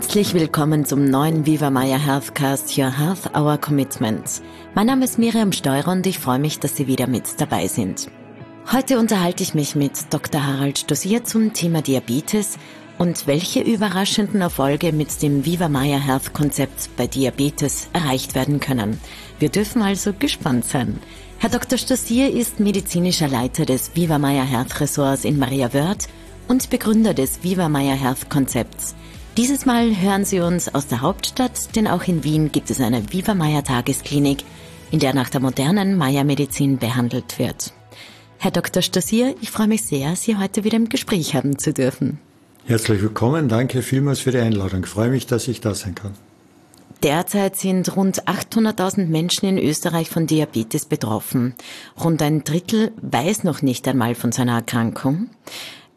Herzlich willkommen zum neuen Viva Maya Healthcast Your Health Our Commitments. Mein Name ist Miriam Steurer und ich freue mich, dass Sie wieder mit dabei sind. Heute unterhalte ich mich mit Dr. Harald Stosier zum Thema Diabetes und welche überraschenden Erfolge mit dem Viva Maya Health Konzept bei Diabetes erreicht werden können. Wir dürfen also gespannt sein. Herr Dr. Stosier ist medizinischer Leiter des Viva Maya Health Ressorts in Maria Wörth und Begründer des Viva Maya Health Konzepts. Dieses Mal hören Sie uns aus der Hauptstadt, denn auch in Wien gibt es eine Viva Maya Tagesklinik, in der nach der modernen Maya-Medizin behandelt wird. Herr Dr. Stasier, ich freue mich sehr, Sie heute wieder im Gespräch haben zu dürfen. Herzlich willkommen, danke vielmals für die Einladung. Ich freue mich, dass ich da sein kann. Derzeit sind rund 800.000 Menschen in Österreich von Diabetes betroffen. Rund ein Drittel weiß noch nicht einmal von seiner Erkrankung.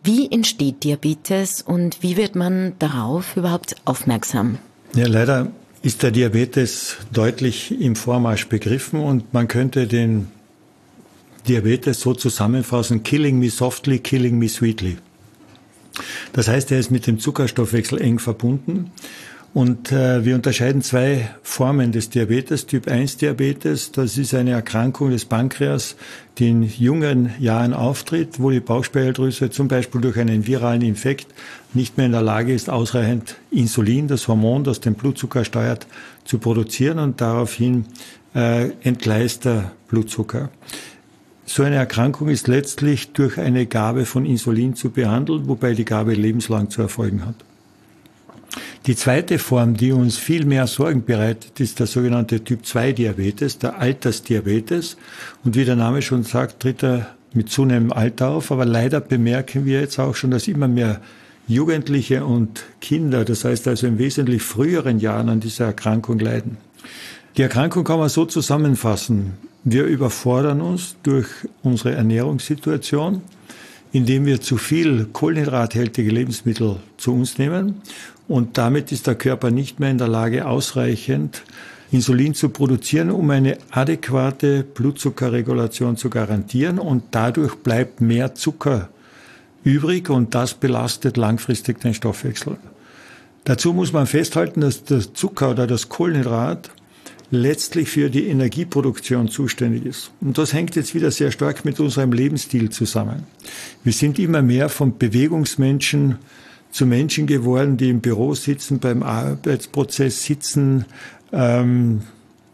Wie entsteht Diabetes und wie wird man darauf überhaupt aufmerksam? Ja, leider ist der Diabetes deutlich im Vormarsch begriffen und man könnte den Diabetes so zusammenfassen, killing me softly, killing me sweetly. Das heißt, er ist mit dem Zuckerstoffwechsel eng verbunden und äh, wir unterscheiden zwei Formen des Diabetes. Typ 1 Diabetes, das ist eine Erkrankung des Pankreas, die in jungen Jahren auftritt, wo die Bauchspeicheldrüse zum Beispiel durch einen viralen Infekt nicht mehr in der Lage ist, ausreichend Insulin, das Hormon, das den Blutzucker steuert, zu produzieren und daraufhin äh, entgleist der Blutzucker. So eine Erkrankung ist letztlich durch eine Gabe von Insulin zu behandeln, wobei die Gabe lebenslang zu erfolgen hat. Die zweite Form, die uns viel mehr Sorgen bereitet, ist der sogenannte Typ 2 Diabetes, der Altersdiabetes. Und wie der Name schon sagt, tritt er mit zunehmendem Alter auf. Aber leider bemerken wir jetzt auch schon, dass immer mehr Jugendliche und Kinder, das heißt also in wesentlich früheren Jahren an dieser Erkrankung leiden. Die Erkrankung kann man so zusammenfassen. Wir überfordern uns durch unsere Ernährungssituation, indem wir zu viel kohlenhydrathaltige Lebensmittel zu uns nehmen und damit ist der Körper nicht mehr in der Lage, ausreichend Insulin zu produzieren, um eine adäquate Blutzuckerregulation zu garantieren. Und dadurch bleibt mehr Zucker übrig und das belastet langfristig den Stoffwechsel. Dazu muss man festhalten, dass der Zucker oder das Kohlenhydrat letztlich für die Energieproduktion zuständig ist. Und das hängt jetzt wieder sehr stark mit unserem Lebensstil zusammen. Wir sind immer mehr von Bewegungsmenschen zu Menschen geworden, die im Büro sitzen, beim Arbeitsprozess sitzen. Ähm,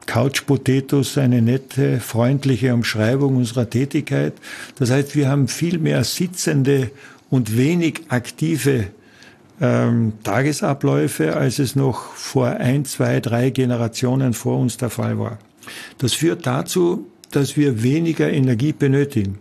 Couch Potatoes, eine nette, freundliche Umschreibung unserer Tätigkeit. Das heißt, wir haben viel mehr sitzende und wenig aktive ähm, Tagesabläufe, als es noch vor ein, zwei, drei Generationen vor uns der Fall war. Das führt dazu, dass wir weniger Energie benötigen.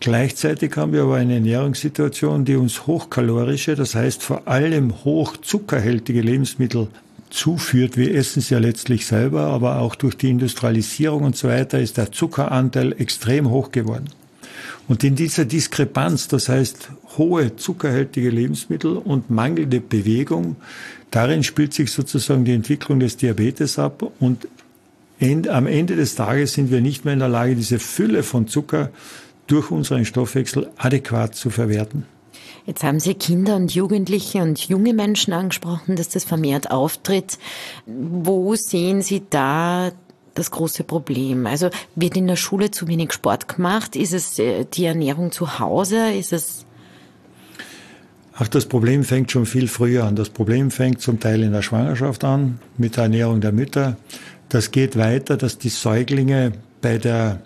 Gleichzeitig haben wir aber eine Ernährungssituation, die uns hochkalorische, das heißt vor allem hochzuckerhältige Lebensmittel zuführt. Wir essen es ja letztlich selber, aber auch durch die Industrialisierung und so weiter ist der Zuckeranteil extrem hoch geworden. Und in dieser Diskrepanz, das heißt hohe zuckerhältige Lebensmittel und mangelnde Bewegung, darin spielt sich sozusagen die Entwicklung des Diabetes ab und am Ende des Tages sind wir nicht mehr in der Lage, diese Fülle von Zucker durch unseren Stoffwechsel adäquat zu verwerten. Jetzt haben Sie Kinder und Jugendliche und junge Menschen angesprochen, dass das vermehrt auftritt. Wo sehen Sie da das große Problem? Also wird in der Schule zu wenig Sport gemacht? Ist es äh, die Ernährung zu Hause? Ist es Ach, das Problem fängt schon viel früher an. Das Problem fängt zum Teil in der Schwangerschaft an, mit der Ernährung der Mütter. Das geht weiter, dass die Säuglinge bei der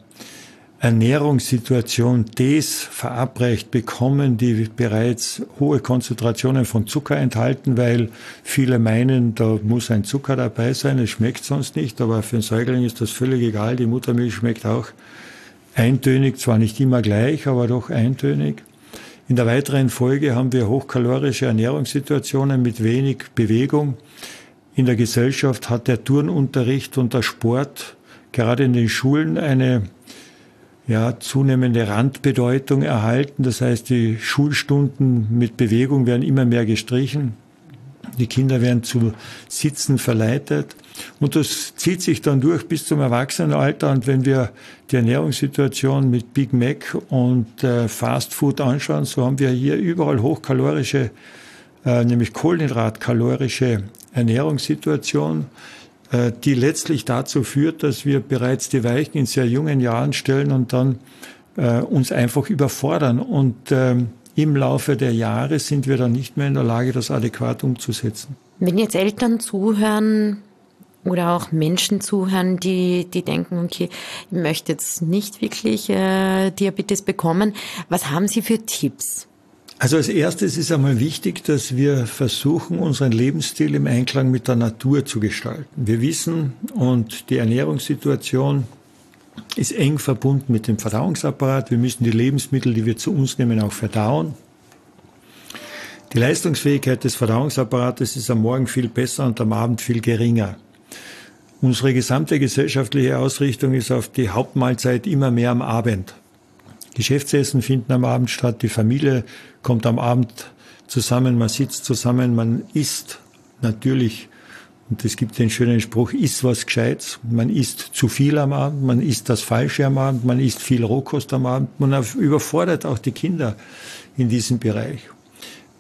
Ernährungssituation des verabreicht bekommen, die bereits hohe Konzentrationen von Zucker enthalten, weil viele meinen, da muss ein Zucker dabei sein, es schmeckt sonst nicht, aber für einen Säugling ist das völlig egal, die Muttermilch schmeckt auch eintönig, zwar nicht immer gleich, aber doch eintönig. In der weiteren Folge haben wir hochkalorische Ernährungssituationen mit wenig Bewegung. In der Gesellschaft hat der Turnunterricht und der Sport gerade in den Schulen eine ja, zunehmende Randbedeutung erhalten. Das heißt, die Schulstunden mit Bewegung werden immer mehr gestrichen. Die Kinder werden zu Sitzen verleitet. Und das zieht sich dann durch bis zum Erwachsenenalter. Und wenn wir die Ernährungssituation mit Big Mac und äh, Fast Food anschauen, so haben wir hier überall hochkalorische, äh, nämlich kohlenhydratkalorische Ernährungssituation, äh, die letztlich dazu führt, dass wir bereits die Weichen in sehr jungen Jahren stellen und dann äh, uns einfach überfordern. Und ähm, im Laufe der Jahre sind wir dann nicht mehr in der Lage, das adäquat umzusetzen. Wenn jetzt Eltern zuhören oder auch Menschen zuhören, die, die denken, okay, ich möchte jetzt nicht wirklich äh, Diabetes bekommen, was haben Sie für Tipps? Also als erstes ist einmal wichtig, dass wir versuchen, unseren Lebensstil im Einklang mit der Natur zu gestalten. Wir wissen, und die Ernährungssituation ist eng verbunden mit dem Verdauungsapparat. Wir müssen die Lebensmittel, die wir zu uns nehmen, auch verdauen. Die Leistungsfähigkeit des Verdauungsapparates ist am Morgen viel besser und am Abend viel geringer. Unsere gesamte gesellschaftliche Ausrichtung ist auf die Hauptmahlzeit immer mehr am Abend. Geschäftsessen finden am Abend statt, die Familie kommt am Abend zusammen, man sitzt zusammen, man isst natürlich, und es gibt den schönen Spruch, isst was Gescheites, man isst zu viel am Abend, man isst das Falsche am Abend, man isst viel Rohkost am Abend, man überfordert auch die Kinder in diesem Bereich.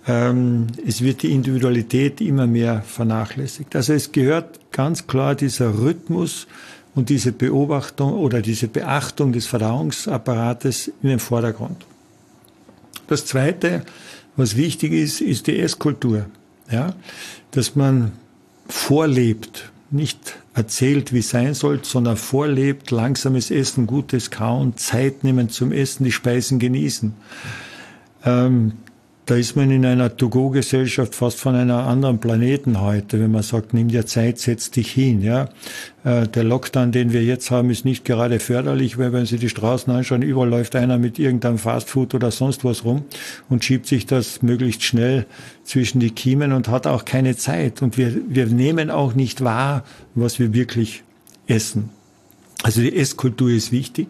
Ähm, es wird die Individualität immer mehr vernachlässigt. Also es gehört ganz klar dieser Rhythmus und diese Beobachtung oder diese Beachtung des Verdauungsapparates in den Vordergrund. Das Zweite, was wichtig ist, ist die Esskultur. Ja? Dass man vorlebt, nicht erzählt, wie es sein soll, sondern vorlebt, langsames Essen, gutes Kauen, Zeit nehmen zum Essen, die Speisen genießen. Ähm, da ist man in einer To-Go-Gesellschaft fast von einer anderen Planeten heute, wenn man sagt, nimm dir Zeit, setz dich hin. Ja, äh, der Lockdown, den wir jetzt haben, ist nicht gerade förderlich, weil wenn Sie die Straßen anschauen, überall läuft einer mit irgendeinem Fastfood oder sonst was rum und schiebt sich das möglichst schnell zwischen die Kiemen und hat auch keine Zeit. Und wir, wir nehmen auch nicht wahr, was wir wirklich essen. Also die Esskultur ist wichtig.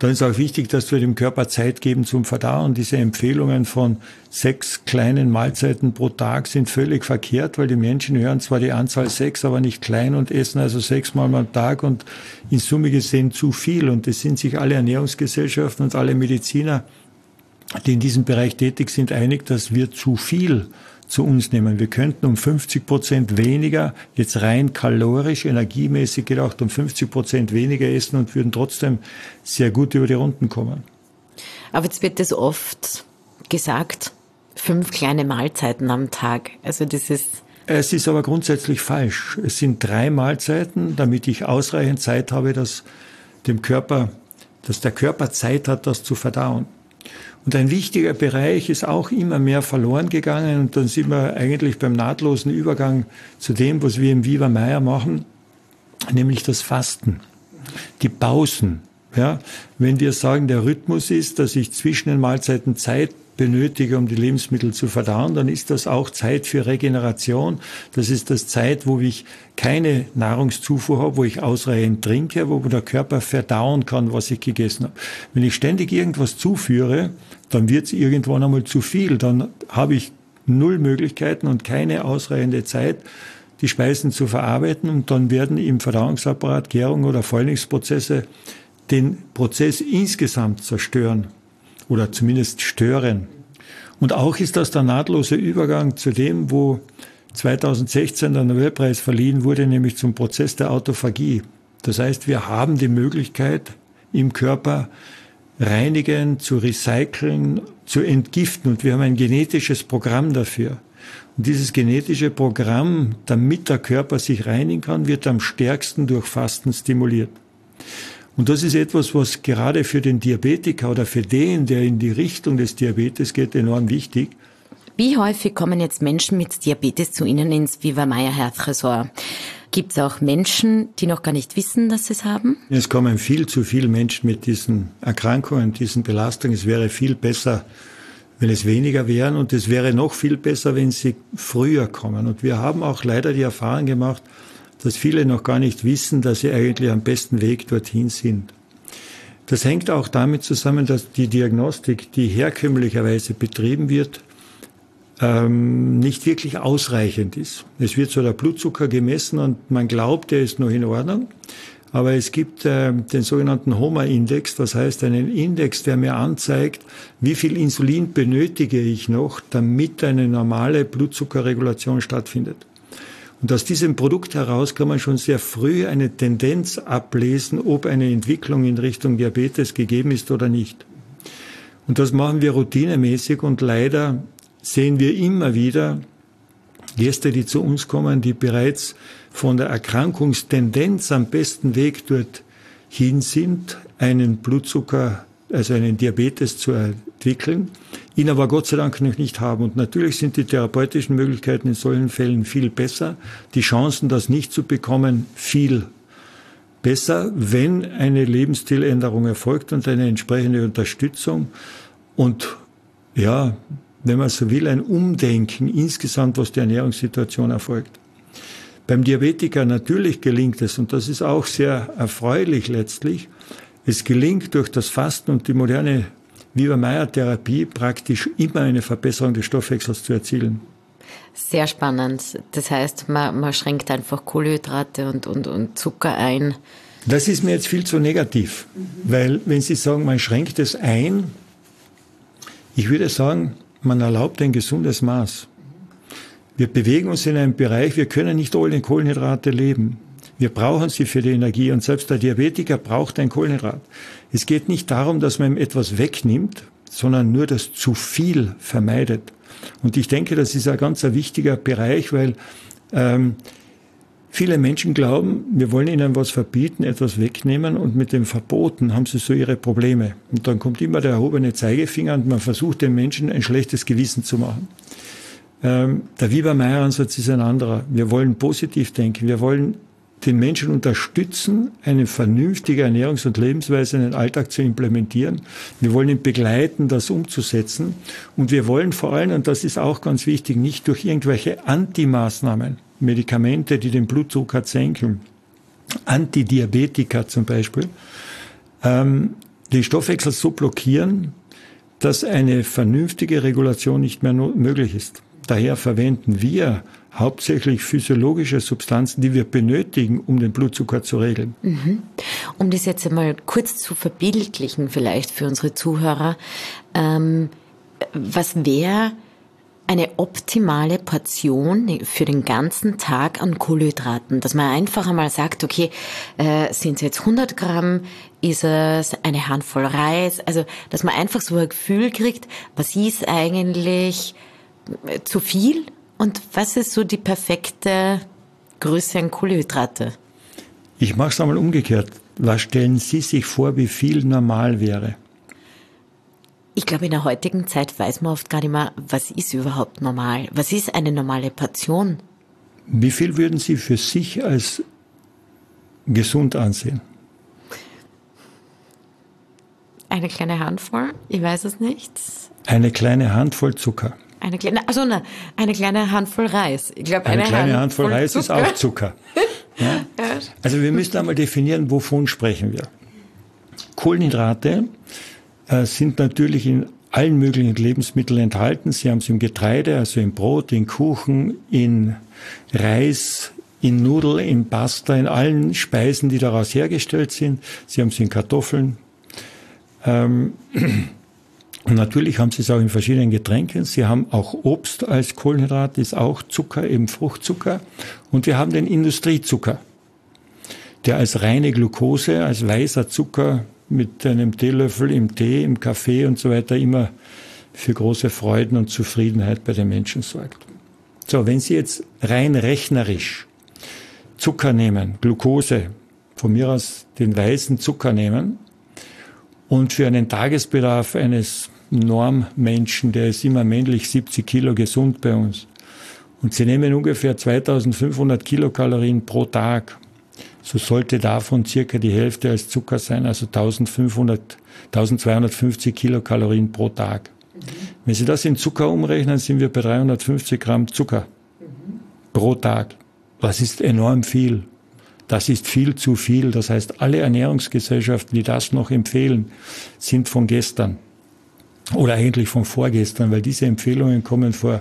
Dann ist auch wichtig, dass wir dem Körper Zeit geben zum Verdauen. Diese Empfehlungen von sechs kleinen Mahlzeiten pro Tag sind völlig verkehrt, weil die Menschen hören zwar die Anzahl sechs, aber nicht klein und essen also sechsmal am Tag und in Summe gesehen zu viel. Und es sind sich alle Ernährungsgesellschaften und alle Mediziner, die in diesem Bereich tätig sind, einig, dass wir zu viel zu uns nehmen. Wir könnten um 50 Prozent weniger, jetzt rein kalorisch, energiemäßig gedacht, um 50 Prozent weniger essen und würden trotzdem sehr gut über die Runden kommen. Aber jetzt wird das oft gesagt, fünf kleine Mahlzeiten am Tag. Also das ist es ist aber grundsätzlich falsch. Es sind drei Mahlzeiten, damit ich ausreichend Zeit habe, dass dem Körper, dass der Körper Zeit hat, das zu verdauen. Und ein wichtiger Bereich ist auch immer mehr verloren gegangen. Und dann sind wir eigentlich beim nahtlosen Übergang zu dem, was wir im Viva Meier machen, nämlich das Fasten, die Pausen. Ja, wenn wir sagen, der Rhythmus ist, dass ich zwischen den Mahlzeiten Zeit benötige, um die Lebensmittel zu verdauen, dann ist das auch Zeit für Regeneration. Das ist das Zeit, wo ich keine Nahrungszufuhr habe, wo ich ausreichend trinke, wo der Körper verdauen kann, was ich gegessen habe. Wenn ich ständig irgendwas zuführe, dann wird es irgendwann einmal zu viel. Dann habe ich null Möglichkeiten und keine ausreichende Zeit, die Speisen zu verarbeiten und dann werden im Verdauungsapparat Gärung oder Fäulnisprozesse den Prozess insgesamt zerstören oder zumindest stören. Und auch ist das der nahtlose Übergang zu dem, wo 2016 der Nobelpreis verliehen wurde, nämlich zum Prozess der Autophagie. Das heißt, wir haben die Möglichkeit, im Körper reinigen, zu recyceln, zu entgiften. Und wir haben ein genetisches Programm dafür. Und dieses genetische Programm, damit der Körper sich reinigen kann, wird am stärksten durch Fasten stimuliert. Und das ist etwas, was gerade für den Diabetiker oder für den, der in die Richtung des Diabetes geht, enorm wichtig. Wie häufig kommen jetzt Menschen mit Diabetes zu Ihnen ins Viva Meyer Health Resort? Gibt es auch Menschen, die noch gar nicht wissen, dass sie es haben? Es kommen viel zu viele Menschen mit diesen Erkrankungen, diesen Belastungen. Es wäre viel besser, wenn es weniger wären und es wäre noch viel besser, wenn sie früher kommen. Und wir haben auch leider die Erfahrung gemacht, dass viele noch gar nicht wissen, dass sie eigentlich am besten Weg dorthin sind. Das hängt auch damit zusammen, dass die Diagnostik, die herkömmlicherweise betrieben wird, ähm, nicht wirklich ausreichend ist. Es wird so der Blutzucker gemessen und man glaubt, der ist noch in Ordnung. Aber es gibt äh, den sogenannten HOMA-Index, das heißt einen Index, der mir anzeigt, wie viel Insulin benötige ich noch, damit eine normale Blutzuckerregulation stattfindet. Und aus diesem Produkt heraus kann man schon sehr früh eine Tendenz ablesen, ob eine Entwicklung in Richtung Diabetes gegeben ist oder nicht. Und das machen wir routinemäßig und leider sehen wir immer wieder Gäste, die zu uns kommen, die bereits von der Erkrankungstendenz am besten Weg dorthin sind, einen Blutzucker, also einen Diabetes zu entwickeln, ihn aber Gott sei Dank noch nicht haben. Und natürlich sind die therapeutischen Möglichkeiten in solchen Fällen viel besser, die Chancen, das nicht zu bekommen, viel besser, wenn eine Lebensstiländerung erfolgt und eine entsprechende Unterstützung und ja, wenn man so will, ein Umdenken insgesamt, was die Ernährungssituation erfolgt. Beim Diabetiker natürlich gelingt es, und das ist auch sehr erfreulich letztlich, es gelingt durch das Fasten und die moderne Viva-Meyer-Therapie praktisch immer eine Verbesserung des Stoffwechsels zu erzielen. Sehr spannend. Das heißt, man, man schränkt einfach Kohlenhydrate und, und, und Zucker ein. Das ist mir jetzt viel zu negativ, mhm. weil wenn Sie sagen, man schränkt es ein, ich würde sagen, man erlaubt ein gesundes Maß. Wir bewegen uns in einem Bereich, wir können nicht ohne Kohlenhydrate leben. Wir brauchen sie für die Energie und selbst der Diabetiker braucht ein Kohlenhydrat. Es geht nicht darum, dass man ihm etwas wegnimmt, sondern nur das zu viel vermeidet. Und ich denke, das ist ein ganz wichtiger Bereich, weil ähm, viele Menschen glauben, wir wollen ihnen was verbieten, etwas wegnehmen und mit dem Verboten haben sie so ihre Probleme. Und dann kommt immer der erhobene Zeigefinger und man versucht den Menschen ein schlechtes Gewissen zu machen. Ähm, der Wieber-Meyer-Ansatz ist ein anderer. Wir wollen positiv denken. Wir wollen den Menschen unterstützen, eine vernünftige Ernährungs- und Lebensweise in den Alltag zu implementieren. Wir wollen ihn begleiten, das umzusetzen. Und wir wollen vor allem, und das ist auch ganz wichtig, nicht durch irgendwelche Antimaßnahmen, Medikamente, die den Blutzucker senken, Antidiabetika zum Beispiel, ähm, den Stoffwechsel so blockieren, dass eine vernünftige Regulation nicht mehr möglich ist. Daher verwenden wir hauptsächlich physiologische Substanzen, die wir benötigen, um den Blutzucker zu regeln. Mhm. Um das jetzt einmal kurz zu verbildlichen, vielleicht für unsere Zuhörer, ähm, was wäre eine optimale Portion für den ganzen Tag an Kohlenhydraten, dass man einfach einmal sagt, okay, äh, sind es jetzt 100 Gramm, ist es eine Handvoll Reis, also dass man einfach so ein Gefühl kriegt, was ist eigentlich äh, zu viel und was ist so die perfekte Größe an Kohlenhydrate? Ich mache es einmal umgekehrt. Was stellen Sie sich vor, wie viel normal wäre? Ich glaube, in der heutigen Zeit weiß man oft gar nicht mehr, was ist überhaupt normal? Was ist eine normale Portion? Wie viel würden Sie für sich als gesund ansehen? Eine kleine Handvoll? Ich weiß es nicht. Eine kleine Handvoll Zucker. Eine kleine, also ne, eine kleine Handvoll Reis. Ich glaube, eine, eine kleine Handvoll, Handvoll Reis Zucker. ist auch Zucker. Ja? Also wir müssen einmal definieren, wovon sprechen wir. Kohlenhydrate äh, sind natürlich in allen möglichen Lebensmitteln enthalten. Sie haben sie im Getreide, also im Brot, in Kuchen, in Reis, in Nudeln, in Pasta, in allen Speisen, die daraus hergestellt sind. Sie haben sie in Kartoffeln. Ähm, natürlich haben sie es auch in verschiedenen Getränken. Sie haben auch Obst als Kohlenhydrat, ist auch Zucker, eben Fruchtzucker. Und wir haben den Industriezucker, der als reine Glucose, als weißer Zucker mit einem Teelöffel im Tee, im Kaffee und so weiter immer für große Freuden und Zufriedenheit bei den Menschen sorgt. So, wenn Sie jetzt rein rechnerisch Zucker nehmen, Glucose, von mir aus den weißen Zucker nehmen und für einen Tagesbedarf eines Normmenschen, der ist immer männlich 70 Kilo gesund bei uns. Und Sie nehmen ungefähr 2500 Kilokalorien pro Tag so sollte davon circa die Hälfte als Zucker sein, also 1500, 1250 Kilokalorien pro Tag. Mhm. Wenn Sie das in Zucker umrechnen, sind wir bei 350 Gramm Zucker mhm. pro Tag. Das ist enorm viel. Das ist viel zu viel. Das heißt, alle Ernährungsgesellschaften, die das noch empfehlen, sind von gestern. Oder eigentlich von vorgestern, weil diese Empfehlungen kommen vor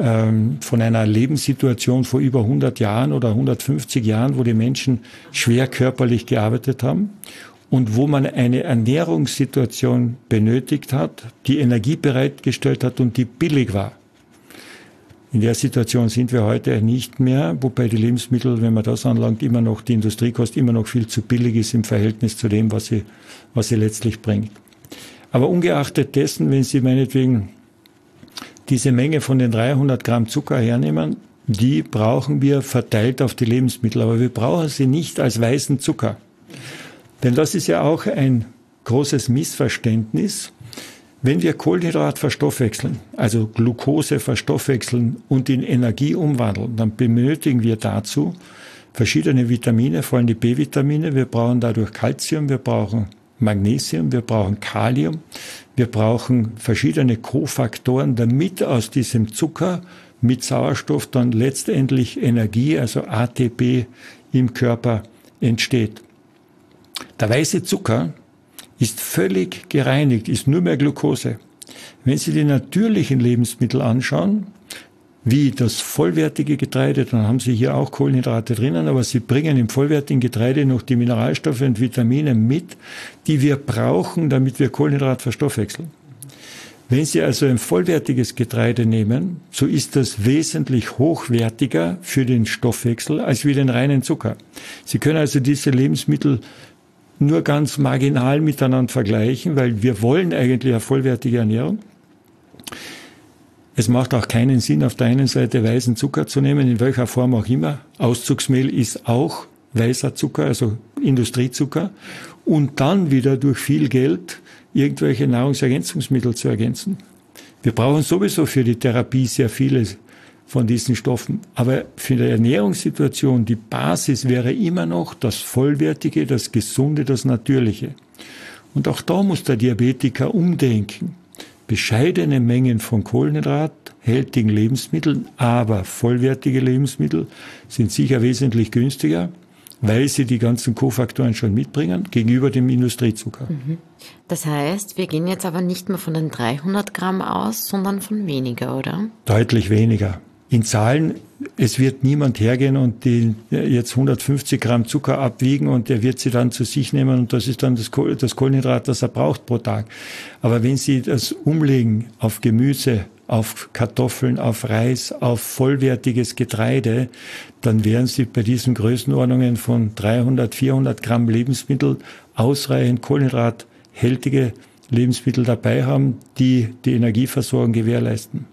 ähm, von einer Lebenssituation vor über 100 Jahren oder 150 Jahren, wo die Menschen schwer körperlich gearbeitet haben und wo man eine Ernährungssituation benötigt hat, die Energie bereitgestellt hat und die billig war. In der Situation sind wir heute nicht mehr, wobei die Lebensmittel, wenn man das anlangt, immer noch die Industriekost immer noch viel zu billig ist im Verhältnis zu dem, was sie, was sie letztlich bringt. Aber ungeachtet dessen, wenn Sie meinetwegen diese Menge von den 300 Gramm Zucker hernehmen, die brauchen wir verteilt auf die Lebensmittel, aber wir brauchen sie nicht als weißen Zucker. Denn das ist ja auch ein großes Missverständnis. Wenn wir Kohlenhydrat verstoffwechseln, also Glucose verstoffwechseln und in Energie umwandeln, dann benötigen wir dazu verschiedene Vitamine, vor allem die B-Vitamine. Wir brauchen dadurch Calcium, wir brauchen Magnesium, wir brauchen Kalium, wir brauchen verschiedene Kofaktoren, damit aus diesem Zucker mit Sauerstoff dann letztendlich Energie, also ATP im Körper entsteht. Der weiße Zucker ist völlig gereinigt, ist nur mehr Glucose. Wenn Sie die natürlichen Lebensmittel anschauen, wie das vollwertige Getreide, dann haben Sie hier auch Kohlenhydrate drinnen, aber Sie bringen im vollwertigen Getreide noch die Mineralstoffe und Vitamine mit, die wir brauchen, damit wir Kohlenhydrat verstoffwechseln. Wenn Sie also ein vollwertiges Getreide nehmen, so ist das wesentlich hochwertiger für den Stoffwechsel als wie den reinen Zucker. Sie können also diese Lebensmittel nur ganz marginal miteinander vergleichen, weil wir wollen eigentlich eine vollwertige Ernährung. Es macht auch keinen Sinn, auf der einen Seite weißen Zucker zu nehmen, in welcher Form auch immer. Auszugsmehl ist auch weißer Zucker, also Industriezucker. Und dann wieder durch viel Geld irgendwelche Nahrungsergänzungsmittel zu ergänzen. Wir brauchen sowieso für die Therapie sehr viele von diesen Stoffen. Aber für die Ernährungssituation, die Basis wäre immer noch das Vollwertige, das Gesunde, das Natürliche. Und auch da muss der Diabetiker umdenken. Bescheidene Mengen von kohlenhydrathaltigen Lebensmitteln, aber vollwertige Lebensmittel sind sicher wesentlich günstiger weil sie die ganzen Kofaktoren schon mitbringen gegenüber dem Industriezucker. Mhm. Das heißt, wir gehen jetzt aber nicht mehr von den 300 Gramm aus, sondern von weniger, oder? Deutlich weniger. In Zahlen, es wird niemand hergehen und die jetzt 150 Gramm Zucker abwiegen und der wird sie dann zu sich nehmen und das ist dann das, Kohlenhydrat, das er braucht pro Tag. Aber wenn Sie das umlegen auf Gemüse, auf Kartoffeln, auf Reis, auf vollwertiges Getreide, dann wären Sie bei diesen Größenordnungen von 300, 400 Gramm Lebensmittel ausreichend kohlenhydrathältige Lebensmittel dabei haben, die die Energieversorgung gewährleisten.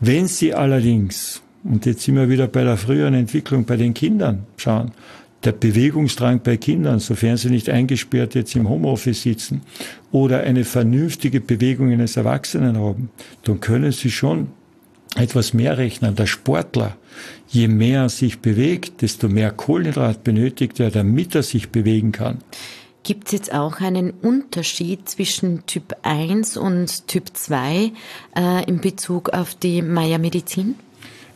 Wenn Sie allerdings, und jetzt sind wir wieder bei der früheren Entwicklung bei den Kindern schauen, der Bewegungsdrang bei Kindern, sofern sie nicht eingesperrt jetzt im Homeoffice sitzen oder eine vernünftige Bewegung eines Erwachsenen haben, dann können sie schon etwas mehr rechnen. Der Sportler, je mehr er sich bewegt, desto mehr Kohlenhydrat benötigt er, damit er sich bewegen kann. Gibt es jetzt auch einen Unterschied zwischen Typ 1 und Typ 2 äh, in Bezug auf die Maya-Medizin?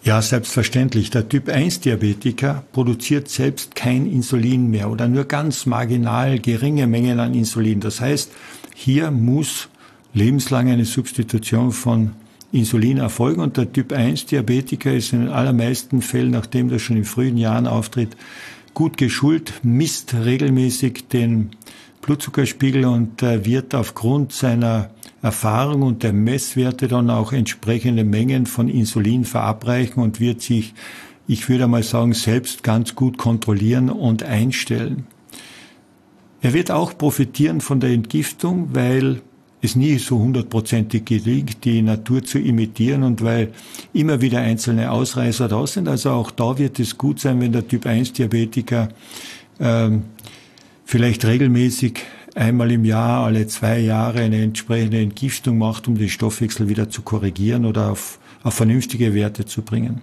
Ja, selbstverständlich. Der Typ 1 Diabetiker produziert selbst kein Insulin mehr oder nur ganz marginal geringe Mengen an Insulin. Das heißt, hier muss lebenslang eine Substitution von Insulin erfolgen und der Typ 1 Diabetiker ist in den allermeisten Fällen, nachdem das schon in frühen Jahren auftritt, gut geschult, misst regelmäßig den Blutzuckerspiegel und äh, wird aufgrund seiner Erfahrung und der Messwerte dann auch entsprechende Mengen von Insulin verabreichen und wird sich, ich würde mal sagen, selbst ganz gut kontrollieren und einstellen. Er wird auch profitieren von der Entgiftung, weil es nie so hundertprozentig gelingt, die Natur zu imitieren und weil immer wieder einzelne Ausreißer da sind. Also auch da wird es gut sein, wenn der Typ 1 Diabetiker ähm, vielleicht regelmäßig einmal im Jahr, alle zwei Jahre eine entsprechende Entgiftung macht, um den Stoffwechsel wieder zu korrigieren oder auf, auf vernünftige Werte zu bringen.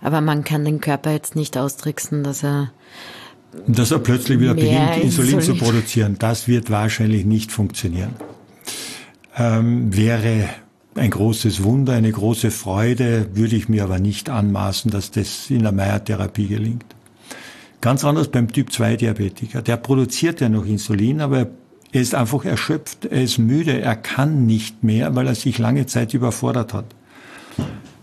Aber man kann den Körper jetzt nicht austricksen, dass er dass er plötzlich wieder beginnt, Insulin, Insulin, zu produzieren. Das wird wahrscheinlich nicht funktionieren. Ähm, wäre ein großes Wunder, eine große Freude, würde ich mir aber nicht anmaßen, dass das in der Meiertherapie gelingt. Ganz anders beim Typ 2 Diabetiker. Der produziert ja noch Insulin, aber er ist einfach erschöpft, er ist müde, er kann nicht mehr, weil er sich lange Zeit überfordert hat.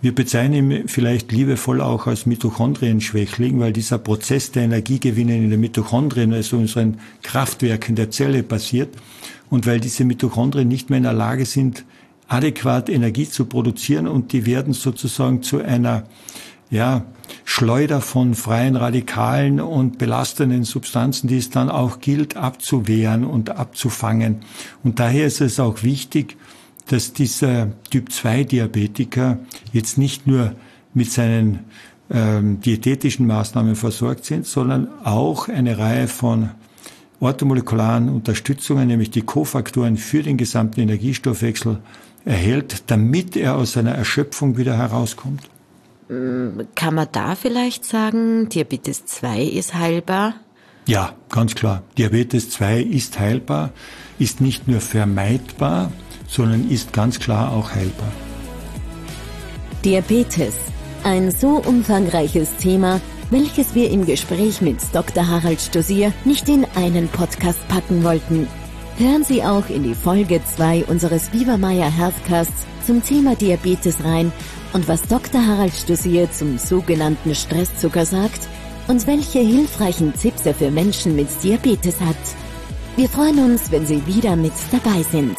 Wir bezeichnen ihn vielleicht liebevoll auch als Mitochondrienschwächling, weil dieser Prozess der Energiegewinne in den Mitochondrien, also unseren Kraftwerken der Zelle passiert und weil diese Mitochondrien nicht mehr in der Lage sind, adäquat Energie zu produzieren und die werden sozusagen zu einer ja, Schleuder von freien Radikalen und belastenden Substanzen, die es dann auch gilt abzuwehren und abzufangen. Und daher ist es auch wichtig, dass dieser Typ-2-Diabetiker jetzt nicht nur mit seinen ähm, diätetischen Maßnahmen versorgt sind, sondern auch eine Reihe von orthomolekularen Unterstützungen, nämlich die Kofaktoren für den gesamten Energiestoffwechsel erhält, damit er aus seiner Erschöpfung wieder herauskommt. Kann man da vielleicht sagen, Diabetes 2 ist heilbar? Ja, ganz klar. Diabetes 2 ist heilbar, ist nicht nur vermeidbar, sondern ist ganz klar auch heilbar. Diabetes, ein so umfangreiches Thema, welches wir im Gespräch mit Dr. Harald Stosier nicht in einen Podcast packen wollten. Hören Sie auch in die Folge 2 unseres Maya Healthcasts zum Thema Diabetes rein und was Dr. Harald Stosier zum sogenannten Stresszucker sagt und welche hilfreichen Tipps er für Menschen mit Diabetes hat. Wir freuen uns, wenn Sie wieder mit dabei sind.